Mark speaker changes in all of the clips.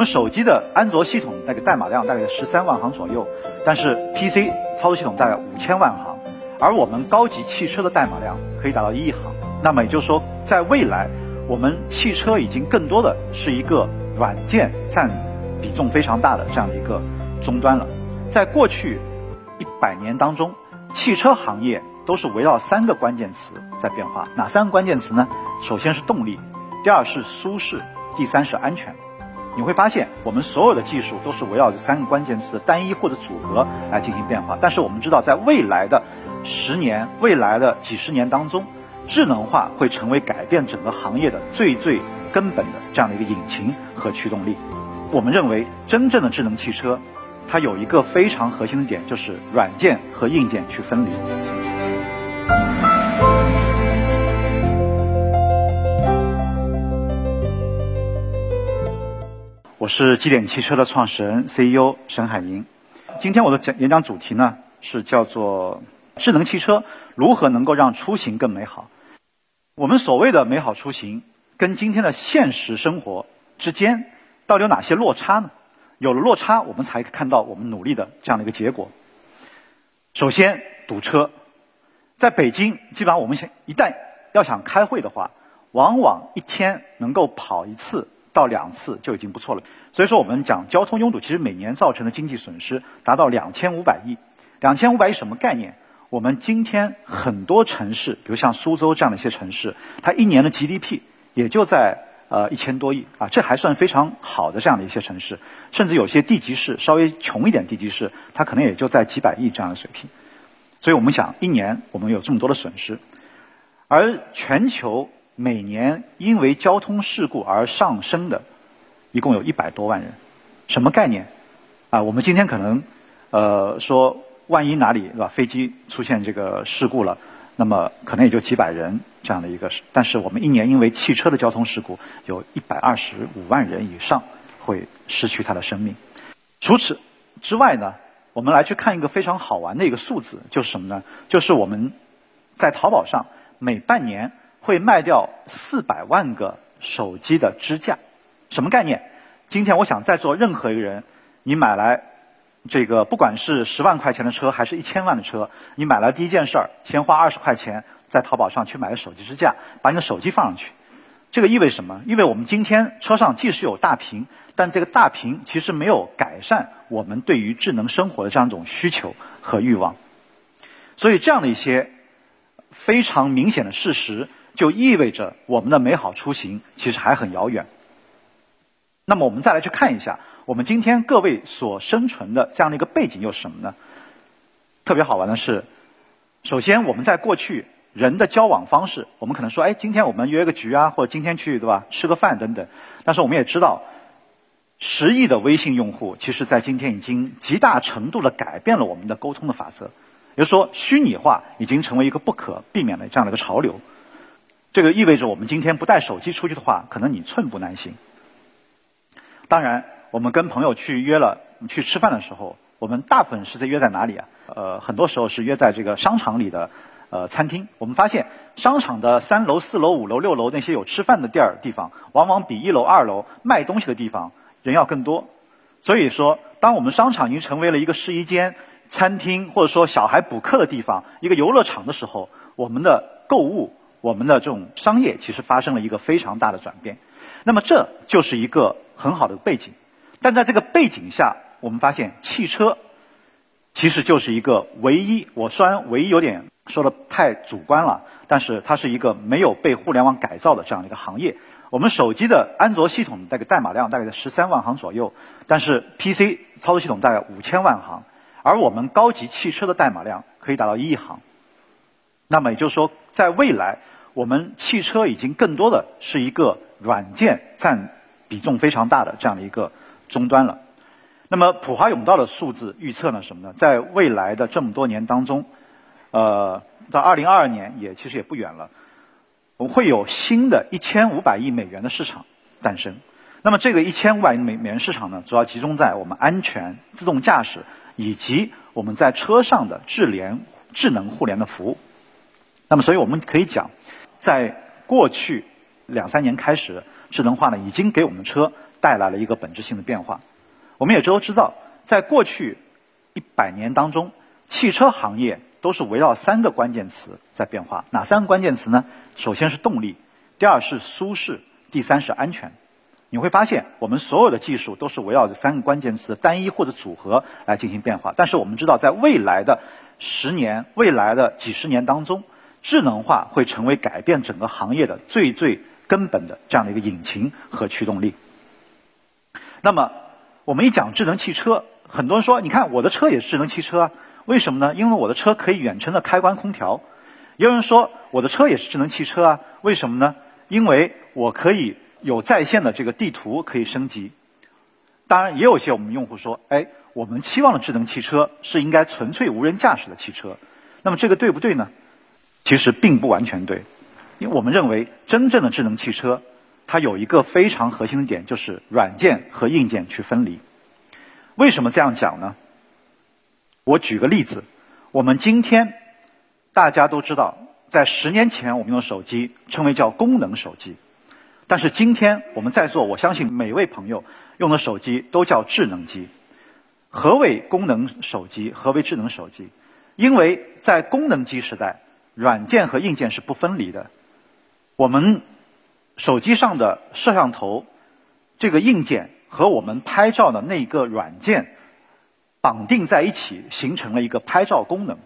Speaker 1: 我们手机的安卓系统那个代码量大概十三万行左右，但是 PC 操作系统大概五千万行，而我们高级汽车的代码量可以达到一亿行。那么也就是说，在未来，我们汽车已经更多的是一个软件占比重非常大的这样的一个终端了。在过去一百年当中，汽车行业都是围绕三个关键词在变化。哪三个关键词呢？首先是动力，第二是舒适，第三是安全。你会发现，我们所有的技术都是围绕这三个关键词的单一或者组合来进行变化。但是我们知道，在未来的十年、未来的几十年当中，智能化会成为改变整个行业的最最根本的这样的一个引擎和驱动力。我们认为，真正的智能汽车，它有一个非常核心的点，就是软件和硬件去分离。我是基点汽车的创始人 CEO 沈海银。今天我的讲演讲主题呢是叫做智能汽车如何能够让出行更美好。我们所谓的美好出行，跟今天的现实生活之间到底有哪些落差呢？有了落差，我们才看到我们努力的这样的一个结果。首先，堵车，在北京，基本上我们想一旦要想开会的话，往往一天能够跑一次。到两次就已经不错了，所以说我们讲交通拥堵，其实每年造成的经济损失达到两千五百亿。两千五百亿什么概念？我们今天很多城市，比如像苏州这样的一些城市，它一年的 GDP 也就在呃一千多亿啊，这还算非常好的这样的一些城市。甚至有些地级市稍微穷一点地级市，它可能也就在几百亿这样的水平。所以我们想，一年我们有这么多的损失，而全球。每年因为交通事故而上升的，一共有一百多万人，什么概念？啊，我们今天可能，呃，说万一哪里是吧，飞机出现这个事故了，那么可能也就几百人这样的一个，但是我们一年因为汽车的交通事故，有一百二十五万人以上会失去他的生命。除此之外呢，我们来去看一个非常好玩的一个数字，就是什么呢？就是我们在淘宝上每半年。会卖掉四百万个手机的支架，什么概念？今天我想在座任何一个人，你买来这个不管是十万块钱的车，还是一千万的车，你买来第一件事儿，先花二十块钱在淘宝上去买个手机支架，把你的手机放上去。这个意味什么？意味我们今天车上即使有大屏，但这个大屏其实没有改善我们对于智能生活的这样一种需求和欲望。所以这样的一些非常明显的事实。就意味着我们的美好出行其实还很遥远。那么我们再来去看一下，我们今天各位所生存的这样的一个背景又是什么呢？特别好玩的是，首先我们在过去人的交往方式，我们可能说，哎，今天我们约个局啊，或者今天去对吧，吃个饭等等。但是我们也知道，十亿的微信用户，其实在今天已经极大程度的改变了我们的沟通的法则。也就是说，虚拟化已经成为一个不可避免的这样的一个潮流。这个意味着我们今天不带手机出去的话，可能你寸步难行。当然，我们跟朋友去约了去吃饭的时候，我们大部分是在约在哪里啊？呃，很多时候是约在这个商场里的呃餐厅。我们发现，商场的三楼、四楼、五楼、六楼那些有吃饭的地儿地方，往往比一楼、二楼卖东西的地方人要更多。所以说，当我们商场已经成为了一个试衣间、餐厅，或者说小孩补课的地方、一个游乐场的时候，我们的购物。我们的这种商业其实发生了一个非常大的转变，那么这就是一个很好的背景。但在这个背景下，我们发现汽车其实就是一个唯一，我虽然唯一有点说的太主观了，但是它是一个没有被互联网改造的这样一个行业。我们手机的安卓系统那个代码量大概在十三万行左右，但是 PC 操作系统大概五千万行，而我们高级汽车的代码量可以达到一亿行。那么也就是说，在未来。我们汽车已经更多的是一个软件占比重非常大的这样的一个终端了。那么普华永道的数字预测呢什么呢？在未来的这么多年当中，呃，到二零二二年也其实也不远了，我们会有新的一千五百亿美元的市场诞生。那么这个一千五百亿美元市场呢，主要集中在我们安全、自动驾驶以及我们在车上的智联、智能互联的服务。那么，所以我们可以讲。在过去两三年开始，智能化呢已经给我们车带来了一个本质性的变化。我们也都知道，在过去一百年当中，汽车行业都是围绕三个关键词在变化。哪三个关键词呢？首先是动力，第二是舒适，第三是安全。你会发现，我们所有的技术都是围绕这三个关键词的单一或者组合来进行变化。但是我们知道，在未来的十年、未来的几十年当中，智能化会成为改变整个行业的最最根本的这样的一个引擎和驱动力。那么，我们一讲智能汽车，很多人说：“你看我的车也是智能汽车啊，为什么呢？因为我的车可以远程的开关空调。”也有人说：“我的车也是智能汽车啊，为什么呢？因为我可以有在线的这个地图可以升级。”当然，也有些我们用户说：“哎，我们期望的智能汽车是应该纯粹无人驾驶的汽车。”那么这个对不对呢？其实并不完全对，因为我们认为真正的智能汽车。它有一个非常核心的点，就是软件和硬件去分离。为什么这样讲呢？我举个例子，我们今天大家都知道，在十年前我们用手机称为叫功能手机，但是今天我们在座，我相信每位朋友用的手机都叫智能机。何为功能手机？何为智能手机？因为在功能机时代，软件和硬件是不分离的。我们手机上的摄像头，这个硬件和我们拍照的那个软件绑定在一起，形成了一个拍照功能。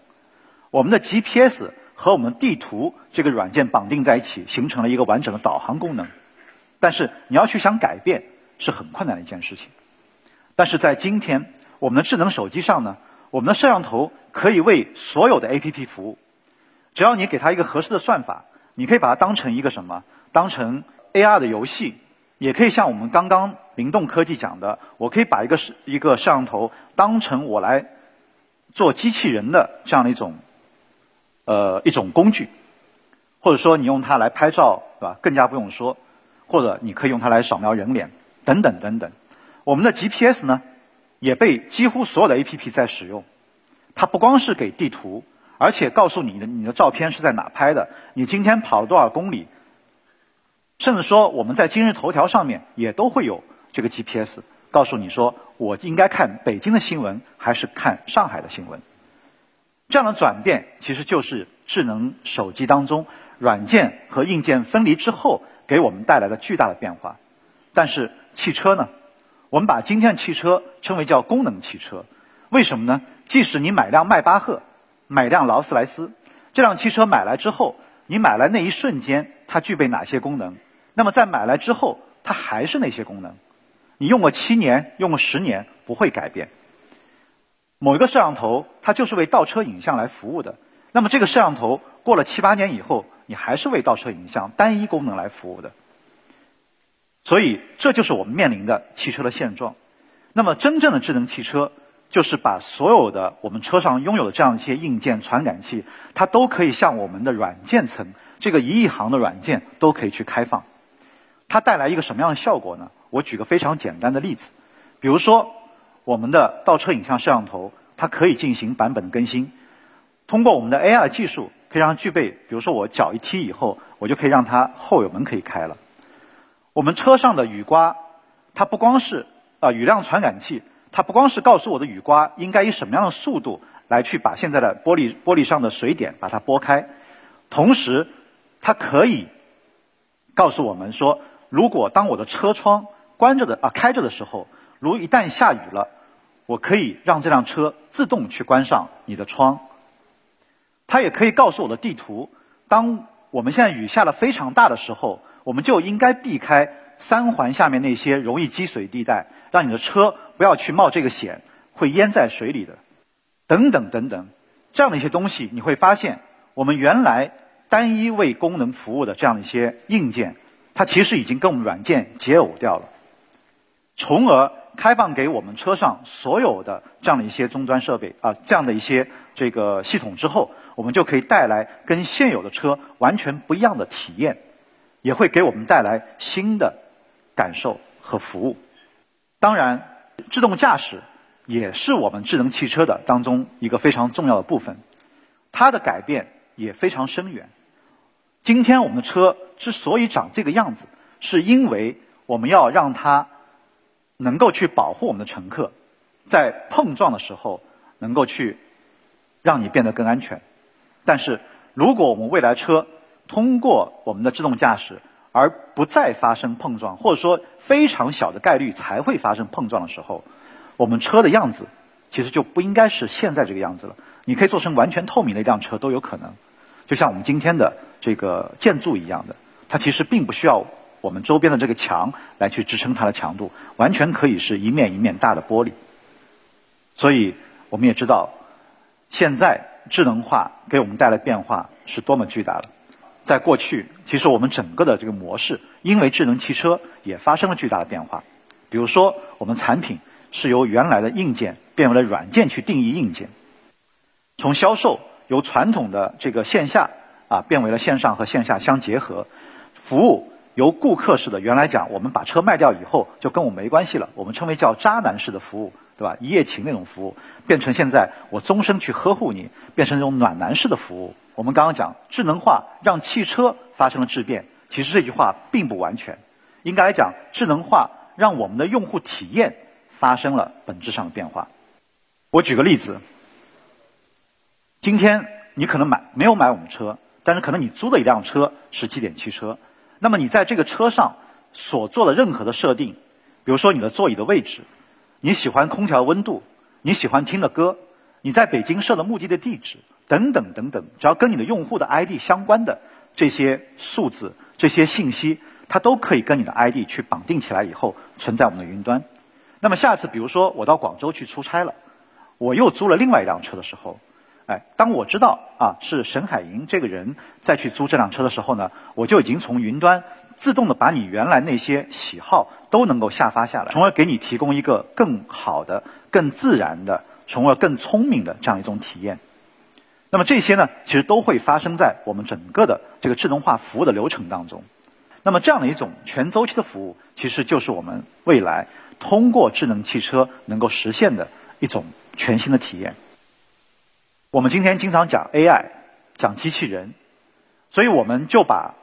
Speaker 1: 我们的 GPS 和我们地图这个软件绑定在一起，形成了一个完整的导航功能。但是你要去想改变，是很困难的一件事情。但是在今天，我们的智能手机上呢，我们的摄像头可以为所有的 APP 服务。只要你给它一个合适的算法，你可以把它当成一个什么？当成 AR 的游戏，也可以像我们刚刚灵动科技讲的，我可以把一个一个摄像头当成我来做机器人的这样的一种呃一种工具，或者说你用它来拍照，对吧？更加不用说，或者你可以用它来扫描人脸，等等等等。我们的 GPS 呢，也被几乎所有的 APP 在使用。它不光是给地图，而且告诉你的你的照片是在哪拍的，你今天跑了多少公里。甚至说，我们在今日头条上面也都会有这个 GPS，告诉你说我应该看北京的新闻还是看上海的新闻。这样的转变其实就是智能手机当中软件和硬件分离之后给我们带来的巨大的变化。但是汽车呢？我们把今天的汽车称为叫功能汽车，为什么呢？即使你买辆迈巴赫，买辆劳斯莱斯，这辆汽车买来之后，你买来那一瞬间，它具备哪些功能？那么在买来之后，它还是那些功能，你用过七年，用过十年，不会改变。某一个摄像头，它就是为倒车影像来服务的。那么这个摄像头过了七八年以后，你还是为倒车影像单一功能来服务的。所以这就是我们面临的汽车的现状。那么真正的智能汽车，就是把所有的我们车上拥有的这样一些硬件传感器，它都可以向我们的软件层，这个一亿行的软件都可以去开放。它带来一个什么样的效果呢？我举个非常简单的例子，比如说我们的倒车影像摄像头，它可以进行版本的更新。通过我们的 AR 技术，可以让它具备，比如说我脚一踢以后，我就可以让它后有门可以开了。我们车上的雨刮，它不光是啊雨量传感器，它不光是告诉我的雨刮应该以什么样的速度来去把现在的玻璃玻璃上的水点把它拨开，同时它可以告诉我们说。如果当我的车窗关着的啊开着的时候，如一旦下雨了，我可以让这辆车自动去关上你的窗。它也可以告诉我的地图，当我们现在雨下的非常大的时候，我们就应该避开三环下面那些容易积水地带，让你的车不要去冒这个险，会淹在水里的。等等等等，这样的一些东西，你会发现，我们原来单一为功能服务的这样的一些硬件。它其实已经跟我们软件解耦掉了，从而开放给我们车上所有的这样的一些终端设备啊，这样的一些这个系统之后，我们就可以带来跟现有的车完全不一样的体验，也会给我们带来新的感受和服务。当然，自动驾驶也是我们智能汽车的当中一个非常重要的部分，它的改变也非常深远。今天我们的车之所以长这个样子，是因为我们要让它能够去保护我们的乘客，在碰撞的时候能够去让你变得更安全。但是，如果我们未来车通过我们的自动驾驶而不再发生碰撞，或者说非常小的概率才会发生碰撞的时候，我们车的样子其实就不应该是现在这个样子了。你可以做成完全透明的一辆车都有可能，就像我们今天的这个建筑一样的，它其实并不需要我们周边的这个墙来去支撑它的强度，完全可以是一面一面大的玻璃。所以我们也知道，现在智能化给我们带来变化是多么巨大了。在过去，其实我们整个的这个模式，因为智能汽车也发生了巨大的变化。比如说，我们产品是由原来的硬件变为了软件去定义硬件。从销售由传统的这个线下啊变为了线上和线下相结合，服务由顾客式的原来讲我们把车卖掉以后就跟我没关系了，我们称为叫渣男式的服务，对吧？一夜情那种服务变成现在我终身去呵护你，变成这种暖男式的服务。我们刚刚讲智能化让汽车发生了质变，其实这句话并不完全，应该来讲智能化让我们的用户体验发生了本质上的变化。我举个例子。今天你可能买没有买我们车，但是可能你租的一辆车是基点汽车。那么你在这个车上所做的任何的设定，比如说你的座椅的位置，你喜欢空调温度，你喜欢听的歌，你在北京设的目的地地址等等等等，只要跟你的用户的 ID 相关的这些数字、这些信息，它都可以跟你的 ID 去绑定起来以后存在我们的云端。那么下次比如说我到广州去出差了，我又租了另外一辆车的时候。哎，当我知道啊是沈海银这个人再去租这辆车的时候呢，我就已经从云端自动的把你原来那些喜好都能够下发下来，从而给你提供一个更好的、更自然的，从而更聪明的这样一种体验。那么这些呢，其实都会发生在我们整个的这个智能化服务的流程当中。那么这样的一种全周期的服务，其实就是我们未来通过智能汽车能够实现的一种全新的体验。我们今天经常讲 AI，讲机器人，所以我们就把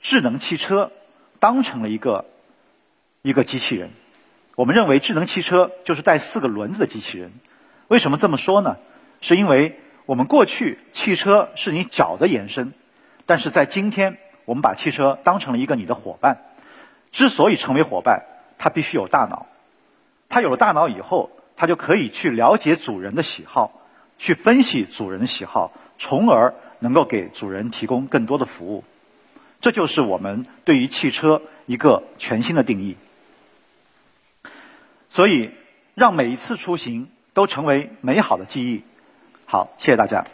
Speaker 1: 智能汽车当成了一个一个机器人。我们认为智能汽车就是带四个轮子的机器人。为什么这么说呢？是因为我们过去汽车是你脚的延伸，但是在今天，我们把汽车当成了一个你的伙伴。之所以成为伙伴，它必须有大脑。它有了大脑以后，它就可以去了解主人的喜好。去分析主人的喜好，从而能够给主人提供更多的服务。这就是我们对于汽车一个全新的定义。所以，让每一次出行都成为美好的记忆。好，谢谢大家。